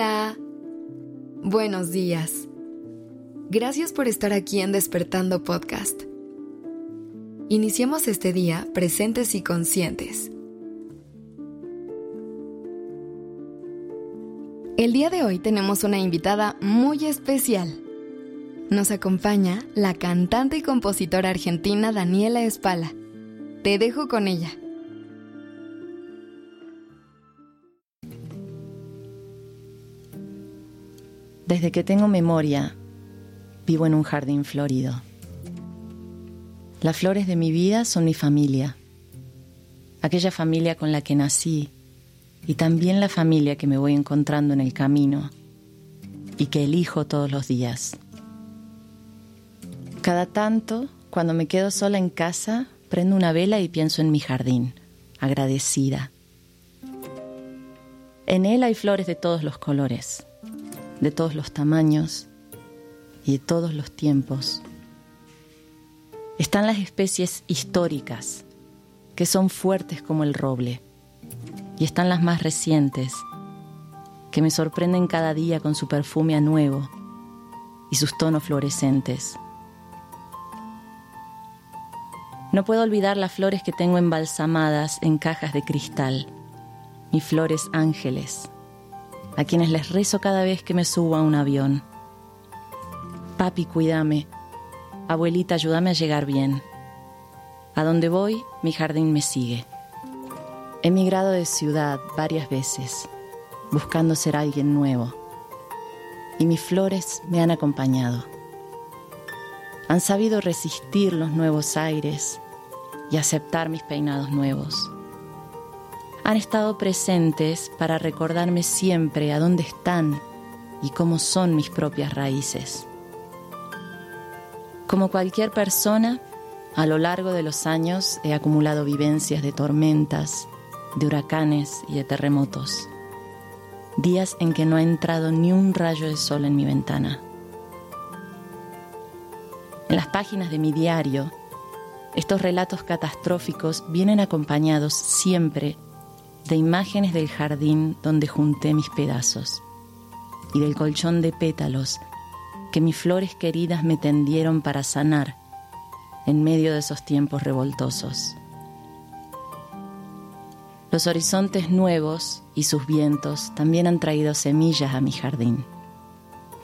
Hola. Buenos días. Gracias por estar aquí en Despertando Podcast. Iniciemos este día presentes y conscientes. El día de hoy tenemos una invitada muy especial. Nos acompaña la cantante y compositora argentina Daniela Espala. Te dejo con ella. Desde que tengo memoria, vivo en un jardín florido. Las flores de mi vida son mi familia, aquella familia con la que nací y también la familia que me voy encontrando en el camino y que elijo todos los días. Cada tanto, cuando me quedo sola en casa, prendo una vela y pienso en mi jardín, agradecida. En él hay flores de todos los colores de todos los tamaños y de todos los tiempos. Están las especies históricas, que son fuertes como el roble, y están las más recientes, que me sorprenden cada día con su perfume a nuevo y sus tonos fluorescentes. No puedo olvidar las flores que tengo embalsamadas en cajas de cristal, mis flores ángeles a quienes les rezo cada vez que me subo a un avión. Papi, cuídame. Abuelita, ayúdame a llegar bien. A donde voy, mi jardín me sigue. He migrado de ciudad varias veces, buscando ser alguien nuevo. Y mis flores me han acompañado. Han sabido resistir los nuevos aires y aceptar mis peinados nuevos han estado presentes para recordarme siempre a dónde están y cómo son mis propias raíces. Como cualquier persona, a lo largo de los años he acumulado vivencias de tormentas, de huracanes y de terremotos. Días en que no ha entrado ni un rayo de sol en mi ventana. En las páginas de mi diario, estos relatos catastróficos vienen acompañados siempre de imágenes del jardín donde junté mis pedazos y del colchón de pétalos que mis flores queridas me tendieron para sanar en medio de esos tiempos revoltosos. Los horizontes nuevos y sus vientos también han traído semillas a mi jardín,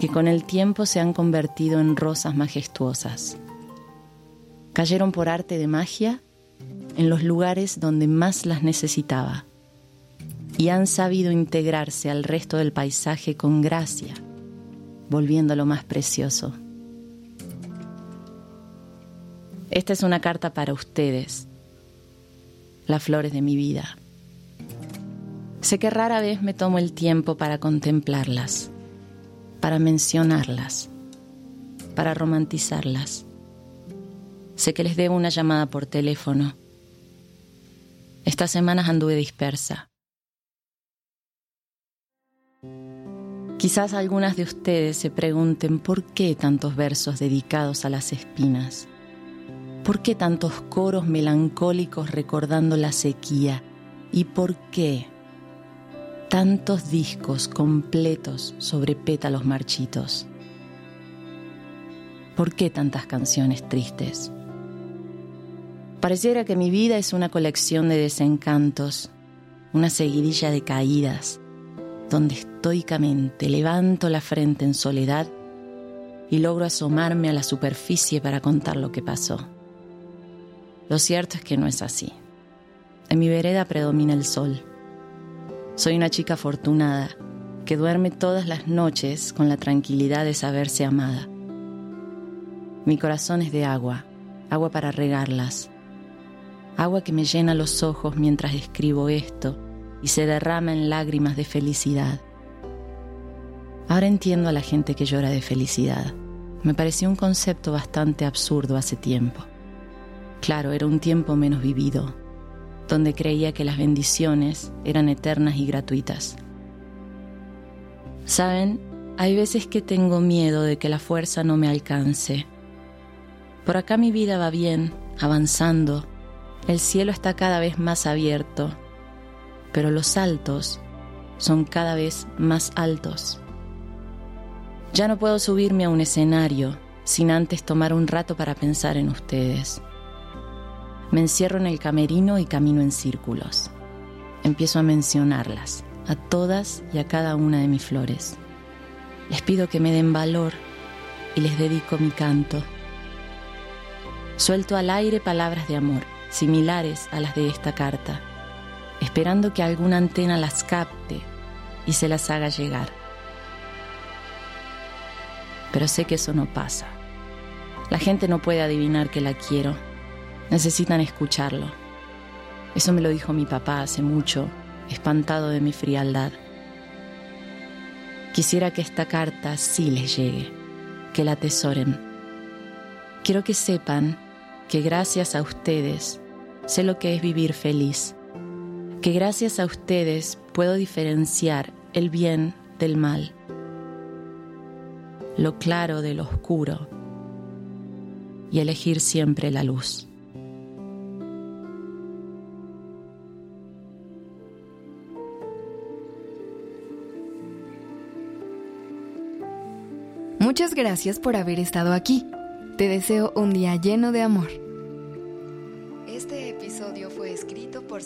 que con el tiempo se han convertido en rosas majestuosas. Cayeron por arte de magia en los lugares donde más las necesitaba y han sabido integrarse al resto del paisaje con gracia, volviéndolo más precioso. Esta es una carta para ustedes, las flores de mi vida. Sé que rara vez me tomo el tiempo para contemplarlas, para mencionarlas, para romantizarlas. Sé que les debo una llamada por teléfono. Estas semanas anduve dispersa Quizás algunas de ustedes se pregunten por qué tantos versos dedicados a las espinas. ¿Por qué tantos coros melancólicos recordando la sequía? ¿Y por qué tantos discos completos sobre pétalos marchitos? ¿Por qué tantas canciones tristes? Pareciera que mi vida es una colección de desencantos, una seguidilla de caídas donde estoicamente levanto la frente en soledad y logro asomarme a la superficie para contar lo que pasó. Lo cierto es que no es así. En mi vereda predomina el sol. Soy una chica afortunada que duerme todas las noches con la tranquilidad de saberse amada. Mi corazón es de agua, agua para regarlas, agua que me llena los ojos mientras escribo esto y se derrama en lágrimas de felicidad. Ahora entiendo a la gente que llora de felicidad. Me pareció un concepto bastante absurdo hace tiempo. Claro, era un tiempo menos vivido, donde creía que las bendiciones eran eternas y gratuitas. Saben, hay veces que tengo miedo de que la fuerza no me alcance. Por acá mi vida va bien, avanzando. El cielo está cada vez más abierto pero los saltos son cada vez más altos. Ya no puedo subirme a un escenario sin antes tomar un rato para pensar en ustedes. Me encierro en el camerino y camino en círculos. Empiezo a mencionarlas, a todas y a cada una de mis flores. Les pido que me den valor y les dedico mi canto. Suelto al aire palabras de amor, similares a las de esta carta, esperando que alguna antena las capte y se las haga llegar. Pero sé que eso no pasa. La gente no puede adivinar que la quiero. Necesitan escucharlo. Eso me lo dijo mi papá hace mucho, espantado de mi frialdad. Quisiera que esta carta sí les llegue, que la atesoren. Quiero que sepan que gracias a ustedes sé lo que es vivir feliz, que gracias a ustedes puedo diferenciar el bien del mal, lo claro de lo oscuro y elegir siempre la luz. Muchas gracias por haber estado aquí. Te deseo un día lleno de amor.